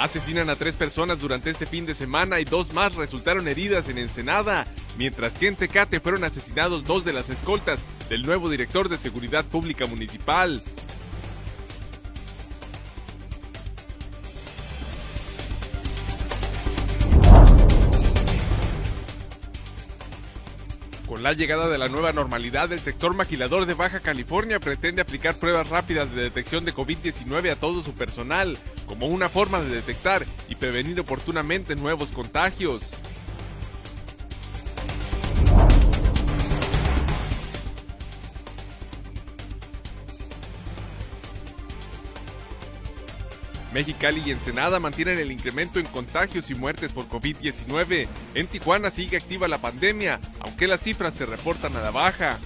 Asesinan a tres personas durante este fin de semana y dos más resultaron heridas en Ensenada, mientras que en Tecate fueron asesinados dos de las escoltas del nuevo director de Seguridad Pública Municipal. Con la llegada de la nueva normalidad, el sector maquilador de Baja California pretende aplicar pruebas rápidas de detección de COVID-19 a todo su personal, como una forma de detectar y prevenir oportunamente nuevos contagios. Mexicali y Ensenada mantienen el incremento en contagios y muertes por COVID-19. En Tijuana sigue activa la pandemia, aunque las cifras se reportan a la baja.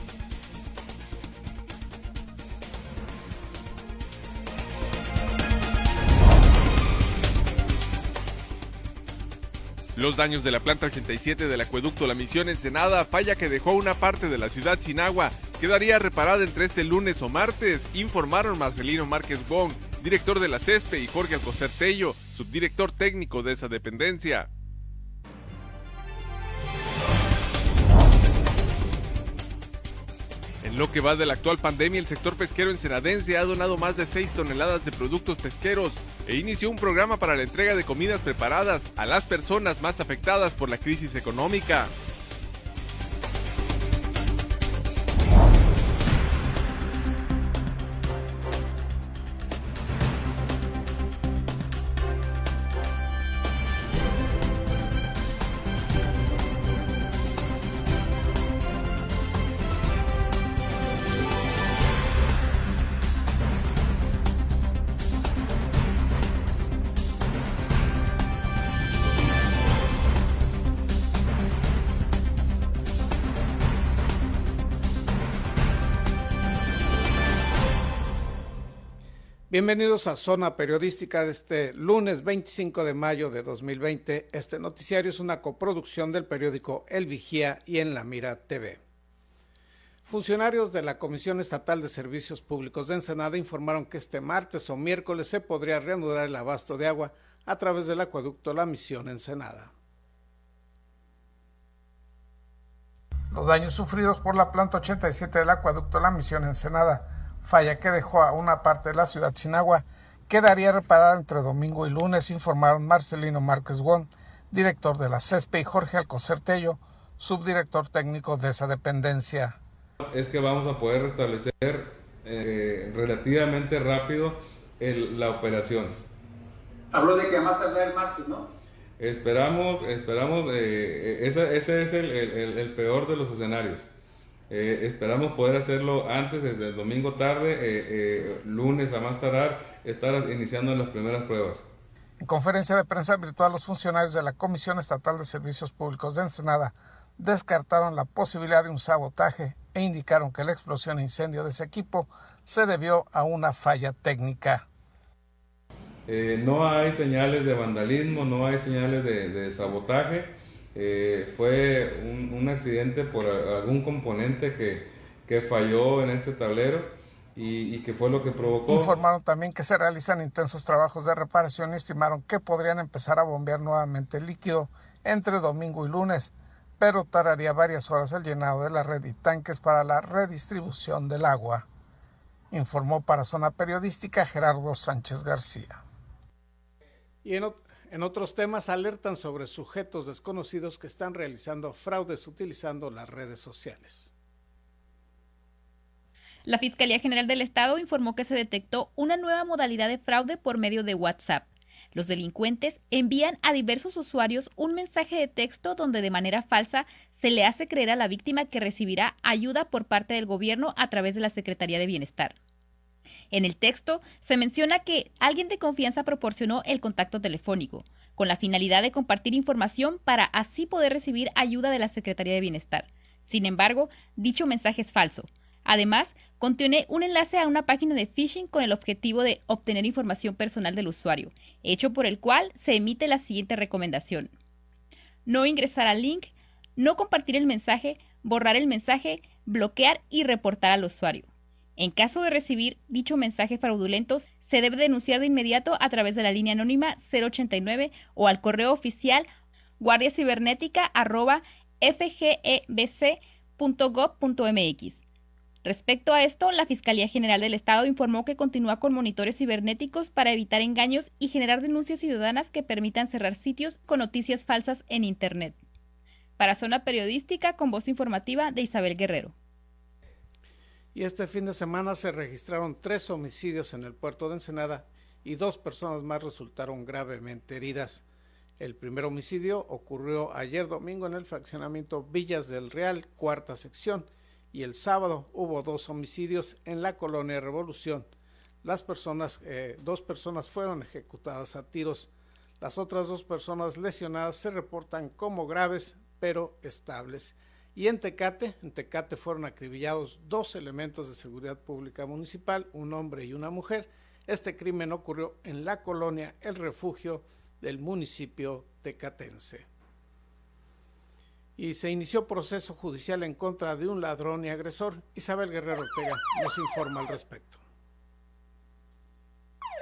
Los daños de la planta 87 del acueducto La Misión Ensenada, falla que dejó una parte de la ciudad sin agua, quedaría reparada entre este lunes o martes, informaron Marcelino Márquez Wong, director de la CESPE, y Jorge Alcocer Tello, subdirector técnico de esa dependencia. En lo que va de la actual pandemia, el sector pesquero ensenadense ha donado más de 6 toneladas de productos pesqueros e inició un programa para la entrega de comidas preparadas a las personas más afectadas por la crisis económica. Bienvenidos a Zona Periodística de este lunes 25 de mayo de 2020. Este noticiario es una coproducción del periódico El Vigía y en La Mira TV. Funcionarios de la Comisión Estatal de Servicios Públicos de Ensenada informaron que este martes o miércoles se podría reanudar el abasto de agua a través del acueducto La Misión Ensenada. Los daños sufridos por la planta 87 del acueducto La Misión Ensenada falla que dejó a una parte de la ciudad sin agua quedaría reparada entre domingo y lunes, informaron Marcelino Márquez Won, director de la CESPE, y Jorge Alcocer Tello, subdirector técnico de esa dependencia. Es que vamos a poder restablecer eh, relativamente rápido la operación. Habló de que más tardar el martes, ¿no? Esperamos, esperamos, eh, eh, ese, ese, es el, el, el peor de los escenarios. Eh, esperamos poder hacerlo antes, desde el domingo tarde, eh, eh, lunes a más tardar, estar iniciando las primeras pruebas. En conferencia de prensa virtual, los funcionarios de la Comisión Estatal de Servicios Públicos de Ensenada descartaron la posibilidad de un sabotaje e indicaron que la explosión e incendio de ese equipo se debió a una falla técnica. no hay señales de vandalismo, no hay señales de sabotaje eh, fue un, accidente por algún componente que, que falló en este tablero y, que fue lo que provocó. Informaron también que se realizan intensos trabajos de reparación y estimaron que podrían empezar a bombear nuevamente el líquido entre domingo y lunes, pero tardaría varias horas el llenado de la red y tanques para la redistribución del agua. Informó para Zona Periodística Gerardo Sánchez García. Y en, en otros temas, alertan sobre sujetos desconocidos que están realizando fraudes utilizando las redes sociales. La Fiscalía General del Estado informó que se detectó una nueva modalidad de fraude por medio de WhatsApp. Los delincuentes envían a diversos usuarios un mensaje de texto donde de manera falsa se le hace creer a la víctima que recibirá ayuda por parte del gobierno a través de la Secretaría de Bienestar. En el texto se menciona que alguien de confianza proporcionó el contacto telefónico, con la finalidad de compartir información para así poder recibir ayuda de la Secretaría de Bienestar. Sin embargo, dicho mensaje es falso. Además, contiene un enlace a una página de phishing con el objetivo de obtener información personal del usuario, hecho por el cual se emite la siguiente recomendación. No ingresar al link, no compartir el mensaje, borrar el mensaje, bloquear y reportar al usuario. En caso de recibir dicho mensaje fraudulento, se debe denunciar de inmediato a través de la línea anónima 089 o al correo oficial guardiacibernética.fgebc.gov.mx. Respecto a esto, la Fiscalía General del Estado informó que continúa con monitores cibernéticos para evitar engaños y generar denuncias ciudadanas que permitan cerrar sitios con noticias falsas en Internet. Para Zona Periodística, con voz informativa de Isabel Guerrero. Y este fin de semana se registraron tres homicidios en el puerto de Ensenada y dos personas más resultaron gravemente heridas. El primer homicidio ocurrió ayer domingo en el fraccionamiento Villas del Real, cuarta sección, y el sábado hubo dos homicidios en la colonia Revolución. Las personas, eh, dos personas fueron ejecutadas a tiros. Las otras dos personas lesionadas se reportan como graves pero estables. Y en Tecate, en Tecate fueron acribillados dos elementos de seguridad pública municipal, un hombre y una mujer. Este crimen ocurrió en la colonia El Refugio del municipio tecatense y se inició proceso judicial en contra de un ladrón y agresor. Isabel Guerrero Ortega nos informa al respecto.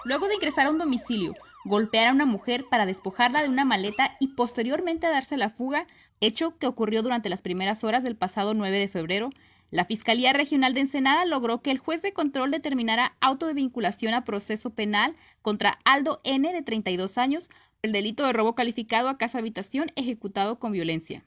Luego de ingresar a un domicilio, golpear a una mujer para despojarla de una maleta y posteriormente darse la fuga, hecho que ocurrió durante las primeras horas del pasado 9 de febrero, la Fiscalía Regional de Ensenada logró que el juez de control determinara auto de vinculación a proceso penal contra Aldo N de 32 años por el delito de robo calificado a casa habitación ejecutado con violencia.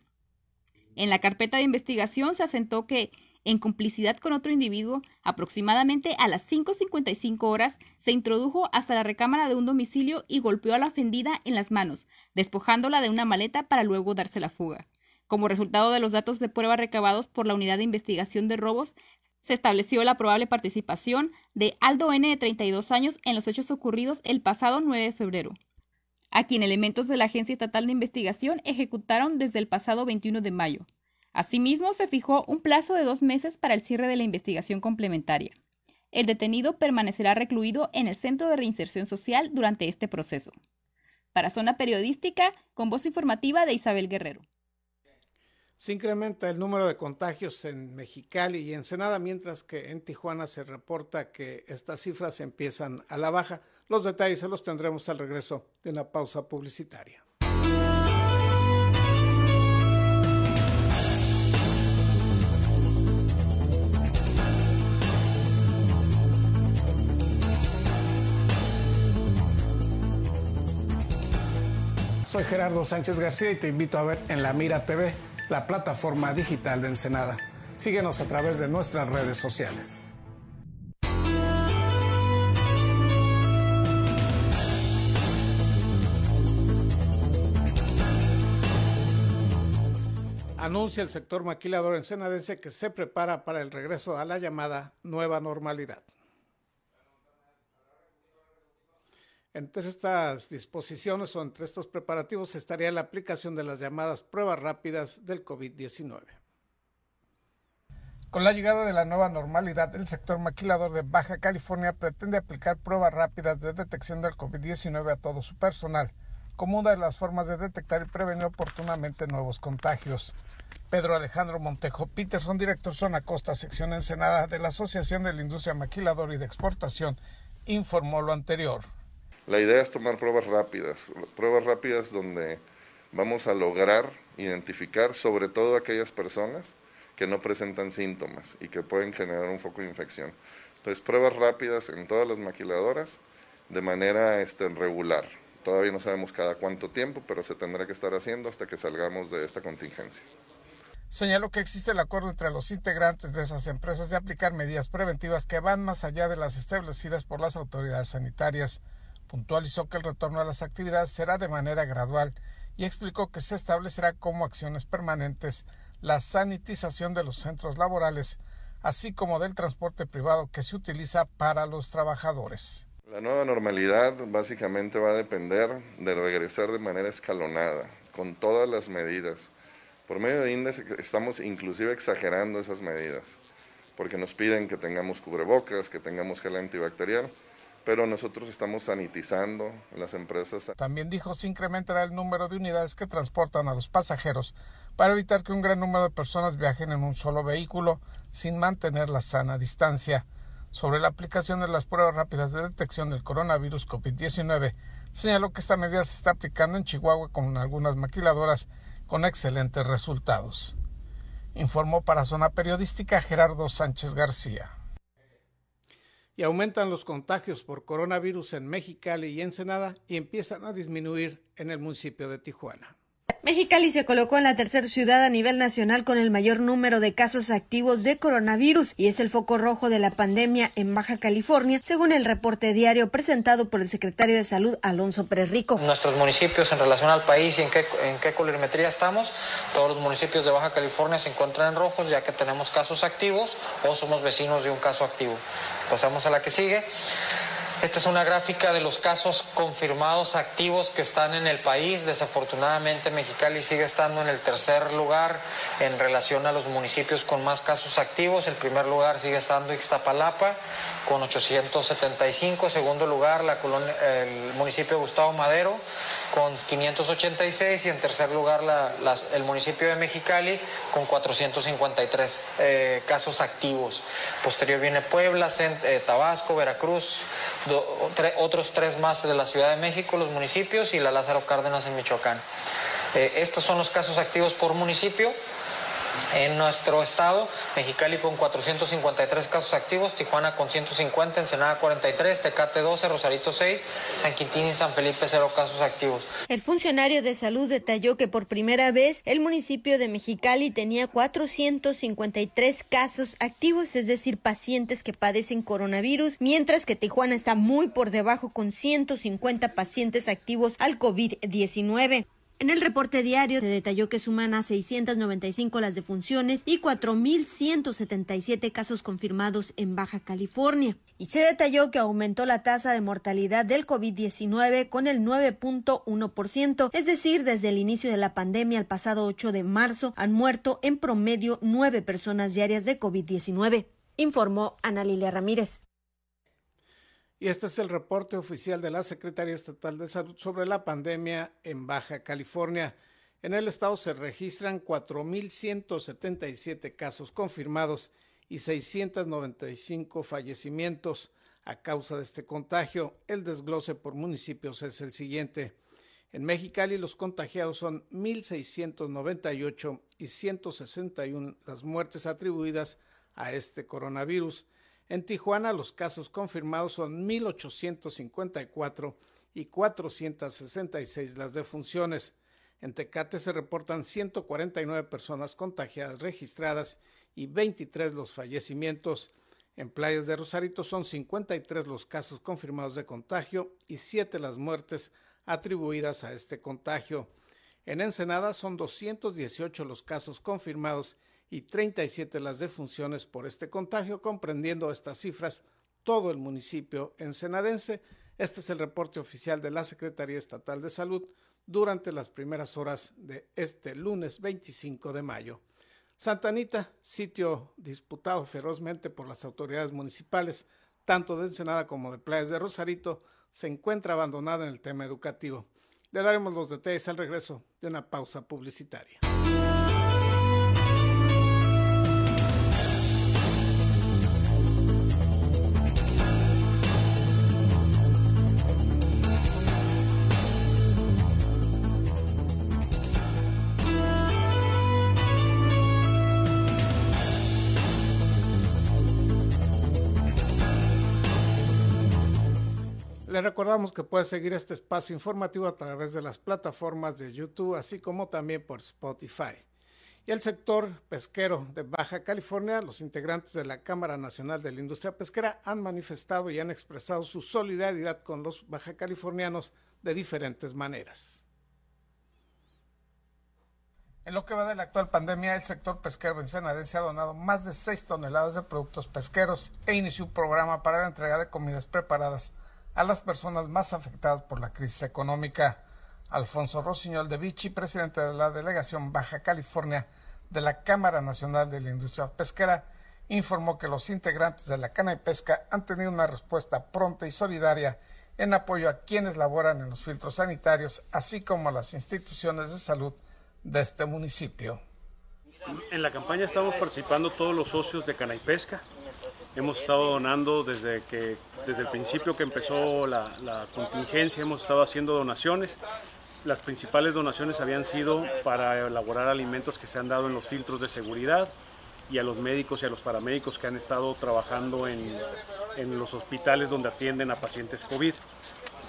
En la carpeta de investigación se asentó que, en complicidad con otro individuo, aproximadamente a las 5.55 horas, se introdujo hasta la recámara de un domicilio y golpeó a la ofendida en las manos, despojándola de una maleta para luego darse la fuga. Como resultado de los datos de prueba recabados por la Unidad de Investigación de Robos, se estableció la probable participación de Aldo N. de 32 años en los hechos ocurridos el pasado 9 de febrero a quien elementos de la Agencia Estatal de Investigación ejecutaron desde el pasado 21 de mayo. Asimismo, se fijó un plazo de dos meses para el cierre de la investigación complementaria. El detenido permanecerá recluido en el Centro de Reinserción Social durante este proceso. Para Zona Periodística, con voz informativa de Isabel Guerrero. Se incrementa el número de contagios en Mexicali y Ensenada, mientras que en Tijuana se reporta que estas cifras empiezan a la baja. Los detalles se los tendremos al regreso de una pausa publicitaria. Soy Gerardo Sánchez García y te invito a ver en La Mira TV, la plataforma digital de Ensenada. Síguenos a través de nuestras redes sociales. anuncia el sector maquilador ensenadense que se prepara para el regreso a la llamada nueva normalidad. Entre estas disposiciones o entre estos preparativos estaría la aplicación de las llamadas pruebas rápidas del COVID-19. Con la llegada de la nueva normalidad, el sector maquilador de Baja California pretende aplicar pruebas rápidas de detección del COVID-19 a todo su personal, como una de las formas de detectar y prevenir oportunamente nuevos contagios. Pedro Alejandro Montejo Peterson, director Zona Costa, sección Ensenada de la Asociación de la Industria Maquiladora y de Exportación, informó lo anterior. La idea es tomar pruebas rápidas, pruebas rápidas donde vamos a lograr identificar sobre todo aquellas personas que no presentan síntomas y que pueden generar un foco de infección. Entonces, pruebas rápidas en todas las maquiladoras de manera este, regular. Todavía no sabemos cada cuánto tiempo, pero se tendrá que estar haciendo hasta que salgamos de esta contingencia. Señaló que existe el acuerdo entre los integrantes de esas empresas de aplicar medidas preventivas que van más allá de las establecidas por las autoridades sanitarias. Puntualizó que el retorno a las actividades será de manera gradual y explicó que se establecerá como acciones permanentes la sanitización de los centros laborales, así como del transporte privado que se utiliza para los trabajadores. La nueva normalidad básicamente va a depender de regresar de manera escalonada, con todas las medidas por medio de índice estamos inclusive exagerando esas medidas, porque nos piden que tengamos cubrebocas, que tengamos gel antibacterial, pero nosotros estamos sanitizando las empresas. También dijo se incrementará el número de unidades que transportan a los pasajeros para evitar que un gran número de personas viajen en un solo vehículo sin mantener la sana distancia. sobre la aplicación de las pruebas rápidas de detección del coronavirus COVID-19, señaló que esta medida se está aplicando en Chihuahua con algunas maquiladoras con excelentes resultados. Informó para Zona Periodística Gerardo Sánchez García. Y aumentan los contagios por coronavirus en Mexicali y Ensenada y empiezan a disminuir en el municipio de Tijuana. Mexicali se colocó en la tercera ciudad a nivel nacional con el mayor número de casos activos de coronavirus y es el foco rojo de la pandemia en Baja California, según el reporte diario presentado por el secretario de Salud Alonso Pérez Rico. Nuestros municipios en relación al país y en qué, en qué colorimetría estamos, todos los municipios de Baja California se encuentran en rojos ya que tenemos casos activos o somos vecinos de un caso activo. Pasamos a la que sigue. Esta es una gráfica de los casos confirmados activos que están en el país. Desafortunadamente Mexicali sigue estando en el tercer lugar en relación a los municipios con más casos activos. El primer lugar sigue estando Ixtapalapa con 875. Segundo lugar el municipio de Gustavo Madero con 586 y en tercer lugar el municipio de Mexicali con 453 eh, casos activos. Posterior viene Puebla, eh, Tabasco, Veracruz, otros tres más de la Ciudad de México, los municipios y la Lázaro Cárdenas en Michoacán. Eh, estos son los casos activos por municipio. En nuestro estado, Mexicali con 453 casos activos, Tijuana con 150, Ensenada 43, Tecate 12, Rosarito 6, San Quintín y San Felipe 0 casos activos. El funcionario de salud detalló que por primera vez el municipio de Mexicali tenía 453 casos activos, es decir, pacientes que padecen coronavirus, mientras que Tijuana está muy por debajo con 150 pacientes activos al COVID-19. En el reporte diario se detalló que suman a 695 las defunciones y 4.177 casos confirmados en Baja California. Y se detalló que aumentó la tasa de mortalidad del COVID-19 con el 9.1%, es decir, desde el inicio de la pandemia el pasado 8 de marzo han muerto en promedio nueve personas diarias de COVID-19, informó Ana Lilia Ramírez. Y este es el reporte oficial de la Secretaría Estatal de Salud sobre la pandemia en Baja California. En el estado se registran 4.177 casos confirmados y 695 fallecimientos a causa de este contagio. El desglose por municipios es el siguiente. En Mexicali los contagiados son 1.698 y 161 las muertes atribuidas a este coronavirus. En Tijuana los casos confirmados son 1.854 y 466 las defunciones. En Tecate se reportan 149 personas contagiadas registradas y 23 los fallecimientos. En Playas de Rosarito son 53 los casos confirmados de contagio y 7 las muertes atribuidas a este contagio. En Ensenada son 218 los casos confirmados y 37 las defunciones por este contagio, comprendiendo estas cifras todo el municipio ensenadense. Este es el reporte oficial de la Secretaría Estatal de Salud durante las primeras horas de este lunes 25 de mayo. Santa Anita, sitio disputado ferozmente por las autoridades municipales, tanto de Ensenada como de Playas de Rosarito, se encuentra abandonada en el tema educativo. Le daremos los detalles al regreso de una pausa publicitaria. Le recordamos que puede seguir este espacio informativo a través de las plataformas de YouTube, así como también por Spotify. Y el sector pesquero de Baja California, los integrantes de la Cámara Nacional de la Industria Pesquera han manifestado y han expresado su solidaridad con los baja californianos de diferentes maneras. En lo que va de la actual pandemia, el sector pesquero ensenadense ha donado más de 6 toneladas de productos pesqueros e inició un programa para la entrega de comidas preparadas a las personas más afectadas por la crisis económica. Alfonso Rosiñol de Vichy, presidente de la Delegación Baja California de la Cámara Nacional de la Industria Pesquera, informó que los integrantes de la cana y pesca han tenido una respuesta pronta y solidaria en apoyo a quienes laboran en los filtros sanitarios, así como a las instituciones de salud de este municipio. En la campaña estamos participando todos los socios de cana y pesca, Hemos estado donando desde, que, desde el principio que empezó la, la contingencia, hemos estado haciendo donaciones. Las principales donaciones habían sido para elaborar alimentos que se han dado en los filtros de seguridad y a los médicos y a los paramédicos que han estado trabajando en, en los hospitales donde atienden a pacientes COVID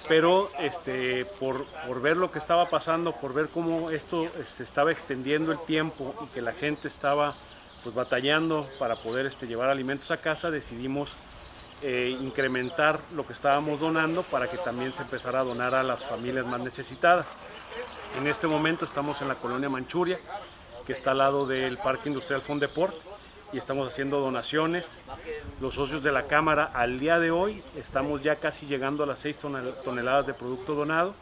pero este, por, por, ver lo que estaba pasando, por ver cómo esto se estaba extendiendo el tiempo y que la gente estaba pues, batallando para poder este, llevar alimentos a casa, decidimos eh, incrementar lo que estábamos donando para que también se empezara a donar a las familias más necesitadas. En este momento estamos en la colonia Manchuria, que está al lado del Parque Industrial Fondeport y estamos haciendo donaciones. Los socios de la Cámara al día de hoy estamos ya casi llegando a las 6 toneladas de producto donado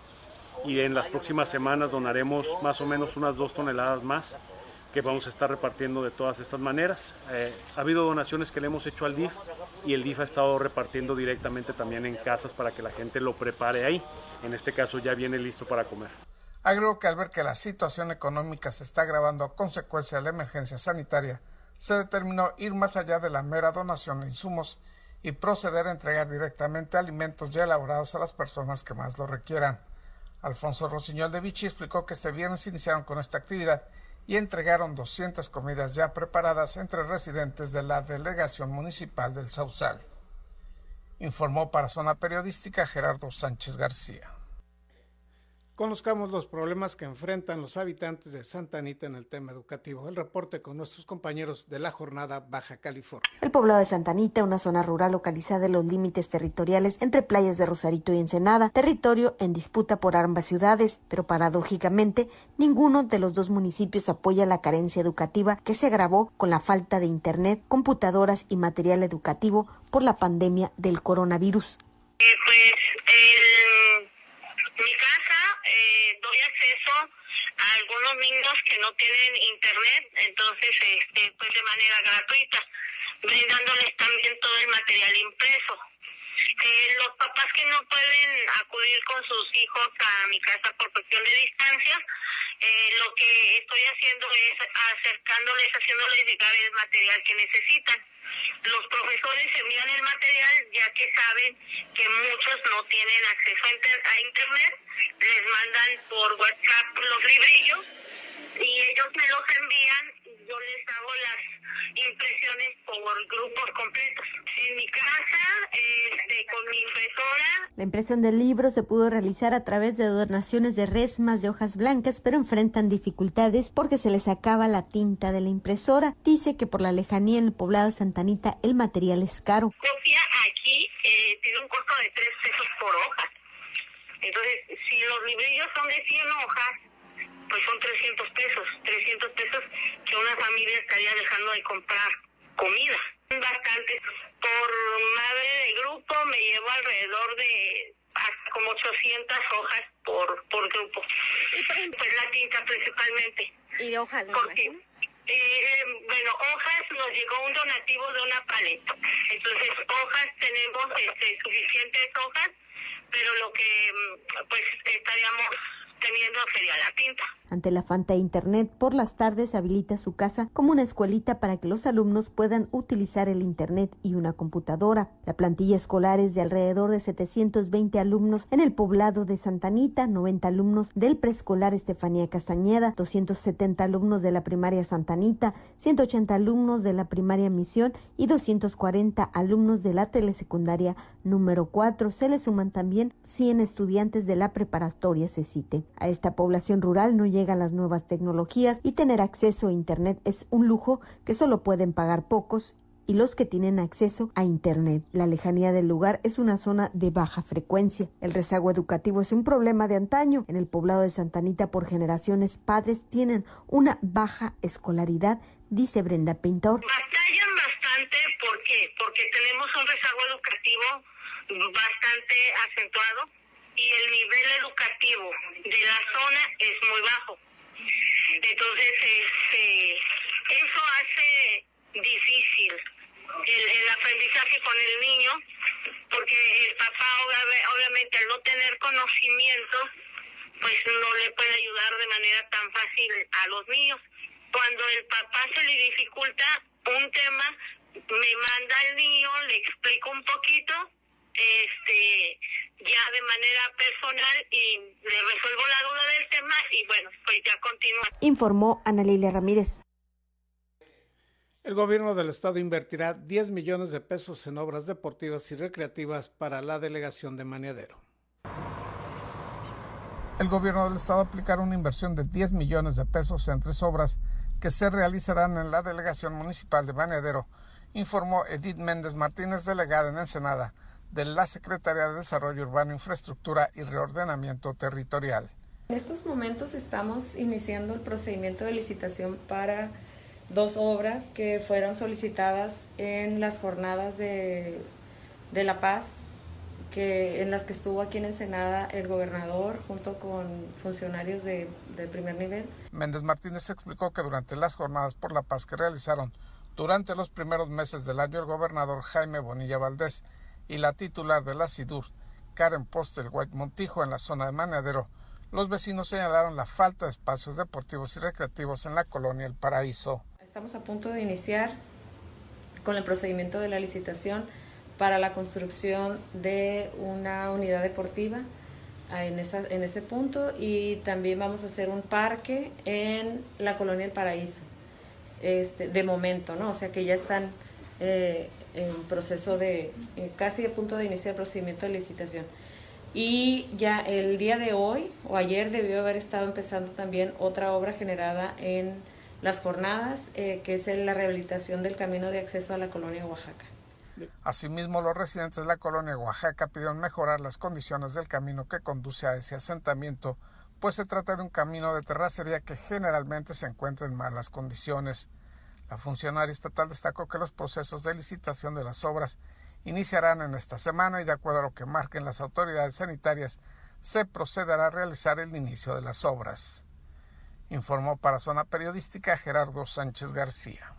y en las próximas semanas donaremos más o menos unas 2 toneladas más que vamos a estar repartiendo de todas estas maneras. Eh, ha habido donaciones que le hemos hecho al DIF y el DIF ha estado repartiendo directamente también en casas para que la gente lo prepare ahí. En este caso ya viene listo para comer. Agregó que al ver que la situación económica se está agravando a consecuencia de la emergencia sanitaria, se determinó ir más allá de la mera donación de insumos y proceder a entregar directamente alimentos ya elaborados a las personas que más lo requieran. Alfonso Rosiñol de Vichy explicó que este viernes iniciaron con esta actividad y entregaron 200 comidas ya preparadas entre residentes de la delegación municipal del Sausal. Informó para Zona Periodística Gerardo Sánchez García. Conozcamos los problemas que enfrentan los habitantes de Santa Anita en el tema educativo. El reporte con nuestros compañeros de la jornada Baja California. El poblado de Santa Anita, una zona rural localizada en los límites territoriales entre playas de Rosarito y Ensenada, territorio en disputa por ambas ciudades, pero paradójicamente ninguno de los dos municipios apoya la carencia educativa que se agravó con la falta de internet, computadoras y material educativo por la pandemia del coronavirus. Eh, pues el, mi casa acceso a algunos niños que no tienen internet, entonces este, pues de manera gratuita, brindándoles también todo el material impreso. Eh, los papás que no pueden acudir con sus hijos a mi casa por cuestión de distancia, eh, lo que estoy haciendo es acercándoles, haciéndoles llegar el material que necesitan. Los profesores envían el material ya que saben que muchos no tienen acceso a internet, les mandan por WhatsApp los librillos y ellos me los envían yo les hago las impresiones por grupos completos. En mi casa, este, con mi impresora. La impresión del libro se pudo realizar a través de donaciones de resmas de hojas blancas, pero enfrentan dificultades porque se les acaba la tinta de la impresora. Dice que por la lejanía en el poblado de Santanita el material es caro. Copia aquí eh, tiene un costo de 3 pesos por hoja. Entonces, si los librillos son de 100 hojas, pues son 300 pesos, 300 pesos que una familia estaría dejando de comprar comida. Bastante. Por madre de grupo me llevo alrededor de hasta como 800 hojas por, por grupo. Pues la tinta principalmente. ¿Y hojas? Porque, eh, bueno, hojas nos llegó un donativo de una paleta. Entonces, hojas tenemos este, suficientes hojas, pero lo que mm, pues estaríamos teniendo sería la tinta. Ante la falta de Internet, por las tardes habilita su casa como una escuelita para que los alumnos puedan utilizar el Internet y una computadora. La plantilla escolar es de alrededor de 720 alumnos en el poblado de Santanita, 90 alumnos del preescolar Estefanía Castañeda, 270 alumnos de la primaria Santanita, 180 alumnos de la primaria Misión y 240 alumnos de la telesecundaria número 4. Se le suman también 100 estudiantes de la preparatoria CECITE. A esta población rural no llegan las nuevas tecnologías y tener acceso a Internet es un lujo que solo pueden pagar pocos y los que tienen acceso a Internet. La lejanía del lugar es una zona de baja frecuencia. El rezago educativo es un problema de antaño. En el poblado de Santanita por generaciones padres tienen una baja escolaridad, dice Brenda Pintor. Batallan bastante, ¿por qué? Porque tenemos un rezago educativo bastante acentuado y el nivel educativo de la zona es muy bajo. Entonces, este, eso hace difícil el, el, aprendizaje con el niño, porque el papá obviamente al no tener conocimiento, pues no le puede ayudar de manera tan fácil a los niños. Cuando el papá se le dificulta un tema, me manda el niño, le explico un poquito, este, ya de manera personal y le resuelvo la duda del tema y bueno, pues ya continúa. Informó Ana Lilia Ramírez. El gobierno del estado invertirá 10 millones de pesos en obras deportivas y recreativas para la delegación de Maniadero. El gobierno del estado aplicará una inversión de 10 millones de pesos en tres obras que se realizarán en la delegación municipal de Maniadero, informó Edith Méndez Martínez, delegada en Ensenada de la Secretaría de Desarrollo Urbano, Infraestructura y Reordenamiento Territorial. En estos momentos estamos iniciando el procedimiento de licitación para dos obras que fueron solicitadas en las jornadas de, de La Paz, que, en las que estuvo aquí en Ensenada el gobernador junto con funcionarios de, de primer nivel. Méndez Martínez explicó que durante las jornadas por la paz que realizaron durante los primeros meses del año el gobernador Jaime Bonilla Valdés y la titular de la SIDUR, Karen Postel White Montijo, en la zona de Manadero, los vecinos señalaron la falta de espacios deportivos y recreativos en la colonia El Paraíso. Estamos a punto de iniciar con el procedimiento de la licitación para la construcción de una unidad deportiva en, esa, en ese punto y también vamos a hacer un parque en la colonia El Paraíso, este, de momento, ¿no? O sea que ya están eh, en proceso de, eh, casi a punto de iniciar el procedimiento de licitación. Y ya el día de hoy o ayer debió haber estado empezando también otra obra generada en las jornadas, eh, que es la rehabilitación del camino de acceso a la colonia Oaxaca. Asimismo, los residentes de la colonia Oaxaca pidieron mejorar las condiciones del camino que conduce a ese asentamiento, pues se trata de un camino de terracería que generalmente se encuentra en malas condiciones. La funcionaria estatal destacó que los procesos de licitación de las obras iniciarán en esta semana y de acuerdo a lo que marquen las autoridades sanitarias, se procederá a realizar el inicio de las obras informó para Zona Periodística Gerardo Sánchez García.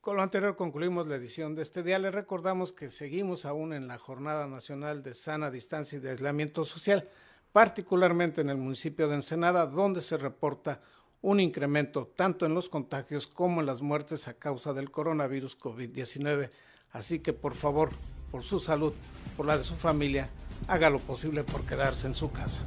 Con lo anterior concluimos la edición de este día. Les recordamos que seguimos aún en la Jornada Nacional de Sana Distancia y de Aislamiento Social, particularmente en el municipio de Ensenada, donde se reporta un incremento tanto en los contagios como en las muertes a causa del coronavirus COVID-19. Así que por favor, por su salud, por la de su familia, haga lo posible por quedarse en su casa.